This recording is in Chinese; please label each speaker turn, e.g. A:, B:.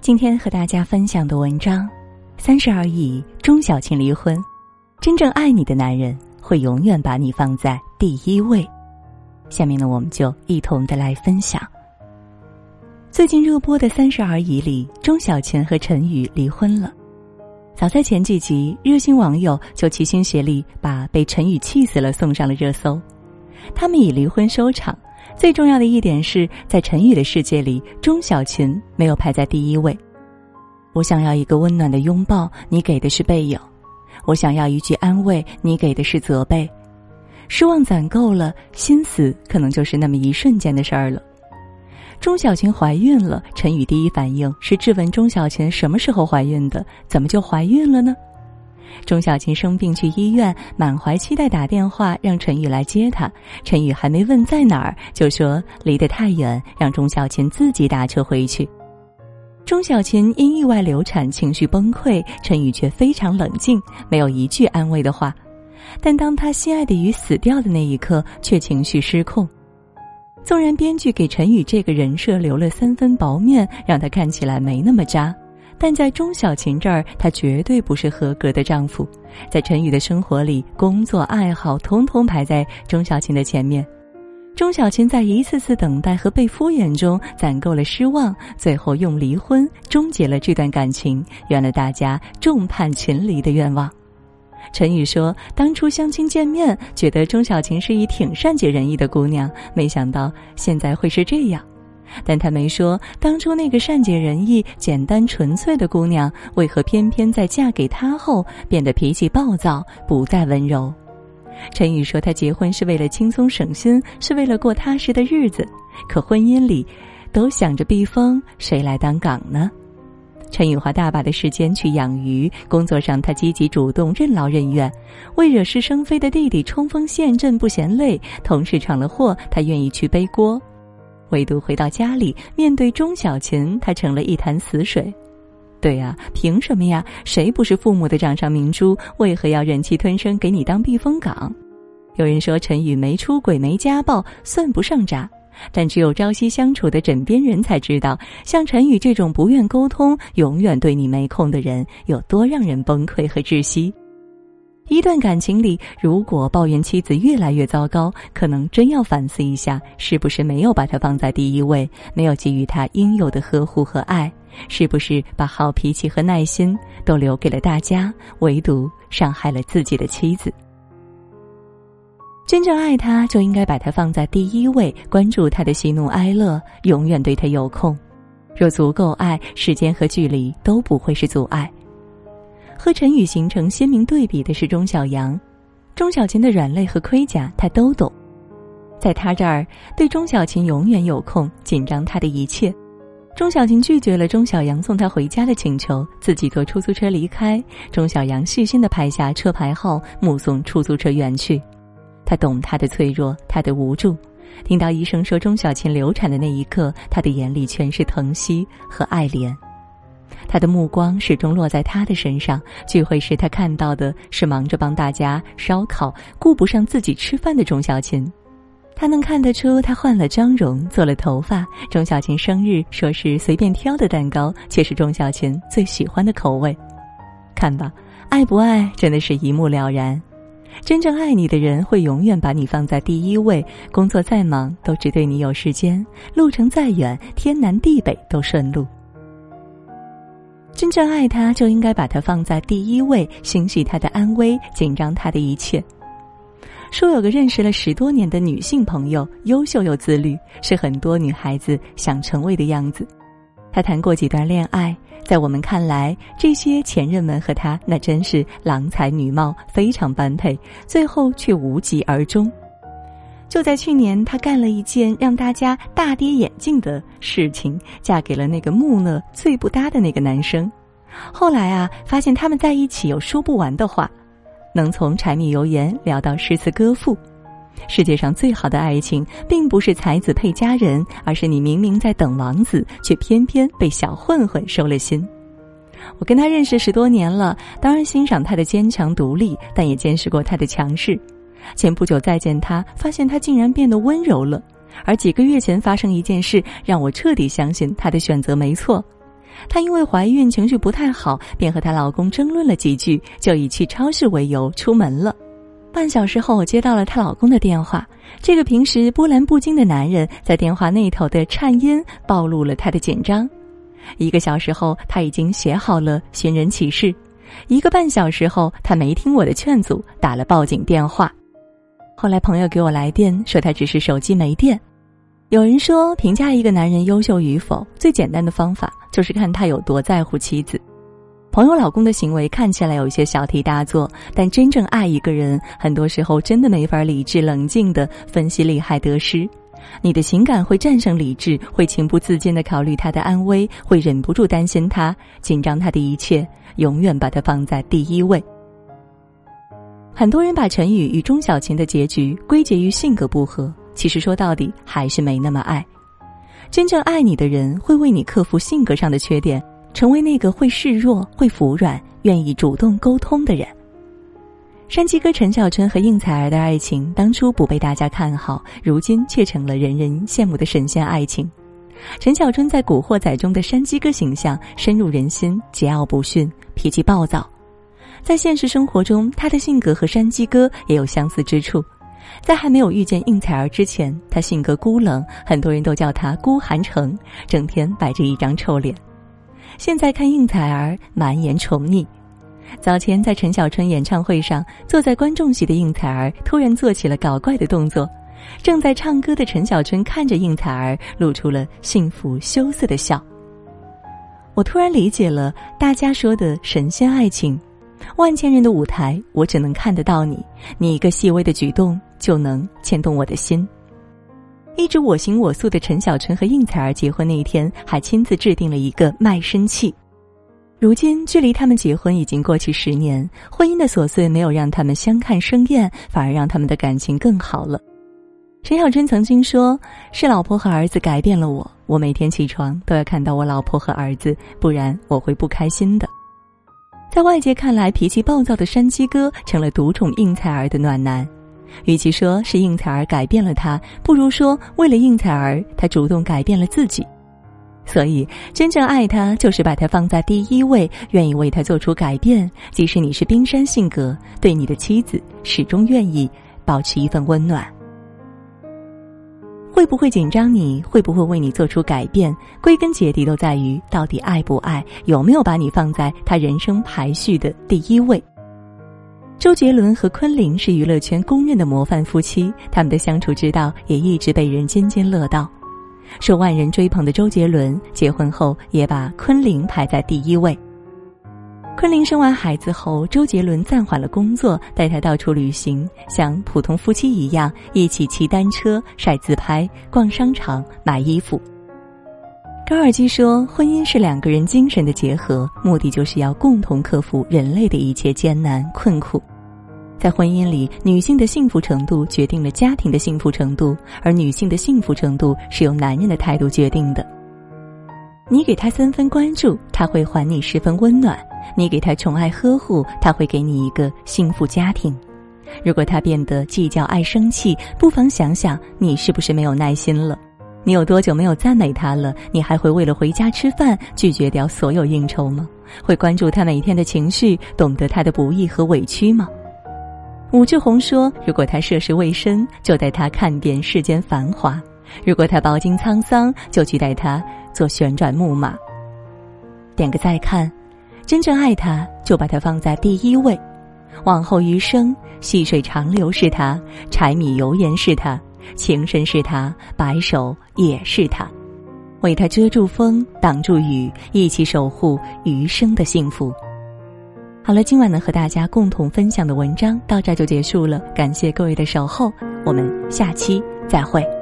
A: 今天和大家分享的文章，三十而已，钟小琴离婚。真正爱你的男人会永远把你放在第一位。下面呢，我们就一同的来分享。最近热播的《三十而已》里，钟小琴和陈宇离婚了。早在前几集，热心网友就齐心协力把被陈宇气死了送上了热搜。他们以离婚收场。最重要的一点是在陈宇的世界里，钟小琴没有排在第一位。我想要一个温暖的拥抱，你给的是背影；我想要一句安慰，你给的是责备。失望攒够了，心死可能就是那么一瞬间的事儿了。钟小琴怀孕了，陈宇第一反应是质问钟小琴什么时候怀孕的，怎么就怀孕了呢？钟小琴生病去医院，满怀期待打电话让陈宇来接她。陈宇还没问在哪儿，就说离得太远，让钟小琴自己打车回去。钟小琴因意外流产，情绪崩溃，陈宇却非常冷静，没有一句安慰的话。但当他心爱的鱼死掉的那一刻，却情绪失控。纵然编剧给陈宇这个人设留了三分薄面，让他看起来没那么渣。但在钟小琴这儿，他绝对不是合格的丈夫。在陈宇的生活里，工作、爱好统统排在钟小琴的前面。钟小琴在一次次等待和被敷衍中攒够了失望，最后用离婚终结了这段感情，圆了大家众叛亲离的愿望。陈宇说：“当初相亲见面，觉得钟小琴是一挺善解人意的姑娘，没想到现在会是这样。”但他没说，当初那个善解人意、简单纯粹的姑娘，为何偏偏在嫁给他后变得脾气暴躁，不再温柔？陈宇说，他结婚是为了轻松省心，是为了过踏实的日子。可婚姻里，都想着避风，谁来当港呢？陈宇花大把的时间去养鱼，工作上他积极主动、任劳任怨，为惹是生非的弟弟冲锋陷阵不嫌累，同事闯了祸，他愿意去背锅。唯独回到家里，面对钟小琴，他成了一潭死水。对呀，凭什么呀？谁不是父母的掌上明珠？为何要忍气吞声给你当避风港？有人说陈宇没出轨、没家暴，算不上渣。但只有朝夕相处的枕边人才知道，像陈宇这种不愿沟通、永远对你没空的人，有多让人崩溃和窒息。一段感情里，如果抱怨妻子越来越糟糕，可能真要反思一下，是不是没有把她放在第一位，没有给予她应有的呵护和爱，是不是把好脾气和耐心都留给了大家，唯独伤害了自己的妻子？真正爱他，就应该把他放在第一位，关注他的喜怒哀乐，永远对他有空。若足够爱，时间和距离都不会是阻碍。和陈宇形成鲜明对比的是钟小阳，钟小琴的软肋和盔甲他都懂，在他这儿对钟小琴永远有空，紧张他的一切。钟小琴拒绝了钟小阳送她回家的请求，自己坐出租车离开。钟小阳细心的拍下车牌号，目送出租车远去。他懂她的脆弱，她的无助。听到医生说钟小琴流产的那一刻，他的眼里全是疼惜和爱怜。他的目光始终落在他的身上。聚会时，他看到的是忙着帮大家烧烤、顾不上自己吃饭的钟小琴。他能看得出，他换了妆容，做了头发。钟小琴生日，说是随便挑的蛋糕，却是钟小琴最喜欢的口味。看吧，爱不爱，真的是一目了然。真正爱你的人，会永远把你放在第一位。工作再忙，都只对你有时间；路程再远，天南地北都顺路。真正爱他，就应该把他放在第一位，心系他的安危，紧张他的一切。说有个认识了十多年的女性朋友，优秀又自律，是很多女孩子想成为的样子。她谈过几段恋爱，在我们看来，这些前任们和她那真是郎才女貌，非常般配，最后却无疾而终。就在去年，她干了一件让大家大跌眼镜的事情，嫁给了那个木讷、最不搭的那个男生。后来啊，发现他们在一起有说不完的话，能从柴米油盐聊到诗词歌赋。世界上最好的爱情，并不是才子配佳人，而是你明明在等王子，却偏偏被小混混收了心。我跟他认识十多年了，当然欣赏他的坚强独立，但也见识过他的强势。前不久再见他，发现他竟然变得温柔了。而几个月前发生一件事，让我彻底相信他的选择没错。她因为怀孕情绪不太好，便和她老公争论了几句，就以去超市为由出门了。半小时后，我接到了她老公的电话。这个平时波澜不惊的男人，在电话那头的颤音暴露了他的紧张。一个小时后，他已经写好了寻人启事；一个半小时后，他没听我的劝阻，打了报警电话。后来朋友给我来电说，他只是手机没电。有人说，评价一个男人优秀与否，最简单的方法就是看他有多在乎妻子。朋友老公的行为看起来有些小题大做，但真正爱一个人，很多时候真的没法理智冷静的分析利害得失。你的情感会战胜理智，会情不自禁的考虑他的安危，会忍不住担心他，紧张他的一切，永远把他放在第一位。很多人把陈宇与钟小琴的结局归结于性格不合，其实说到底还是没那么爱。真正爱你的人会为你克服性格上的缺点，成为那个会示弱、会服软、愿意主动沟通的人。山鸡哥陈小春和应采儿的爱情当初不被大家看好，如今却成了人人羡慕的神仙爱情。陈小春在《古惑仔》中的山鸡哥形象深入人心，桀骜不驯，脾气暴躁。在现实生活中，他的性格和山鸡哥也有相似之处。在还没有遇见应采儿之前，他性格孤冷，很多人都叫他孤寒城，整天摆着一张臭脸。现在看应采儿，满眼宠溺。早前在陈小春演唱会上，坐在观众席的应采儿突然做起了搞怪的动作。正在唱歌的陈小春看着应采儿，露出了幸福羞涩的笑。我突然理解了大家说的神仙爱情，万千人的舞台，我只能看得到你，你一个细微的举动就能牵动我的心。一直我行我素的陈小春和应采儿结婚那一天，还亲自制定了一个卖身契。如今，距离他们结婚已经过去十年，婚姻的琐碎没有让他们相看生厌，反而让他们的感情更好了。陈小春曾经说：“是老婆和儿子改变了我，我每天起床都要看到我老婆和儿子，不然我会不开心的。”在外界看来，脾气暴躁的山鸡哥成了独宠应采儿的暖男。与其说是应采儿改变了他，不如说为了应采儿，他主动改变了自己。所以，真正爱他，就是把他放在第一位，愿意为他做出改变。即使你是冰山性格，对你的妻子始终愿意保持一份温暖。会不会紧张？你会不会为你做出改变？归根结底，都在于到底爱不爱，有没有把你放在他人生排序的第一位。周杰伦和昆凌是娱乐圈公认的模范夫妻，他们的相处之道也一直被人津津乐道。受万人追捧的周杰伦结婚后也把昆凌排在第一位。昆凌生完孩子后，周杰伦暂缓了工作，带她到处旅行，像普通夫妻一样一起骑单车、晒自拍、逛商场、买衣服。高尔基说：“婚姻是两个人精神的结合，目的就是要共同克服人类的一切艰难困苦。”在婚姻里，女性的幸福程度决定了家庭的幸福程度，而女性的幸福程度是由男人的态度决定的。你给他三分关注，他会还你十分温暖；你给他宠爱呵护，他会给你一个幸福家庭。如果他变得计较、爱生气，不妨想想你是不是没有耐心了？你有多久没有赞美他了？你还会为了回家吃饭拒绝掉所有应酬吗？会关注他每天的情绪，懂得他的不易和委屈吗？武志红说：“如果他涉世未深，就带他看遍世间繁华；如果他饱经沧桑，就去带他坐旋转木马。”点个再看，真正爱他，就把他放在第一位。往后余生，细水长流是他，柴米油盐是他，情深是他，白首也是他，为他遮住风，挡住雨，一起守护余生的幸福。好了，今晚呢和大家共同分享的文章到这就结束了，感谢各位的守候，我们下期再会。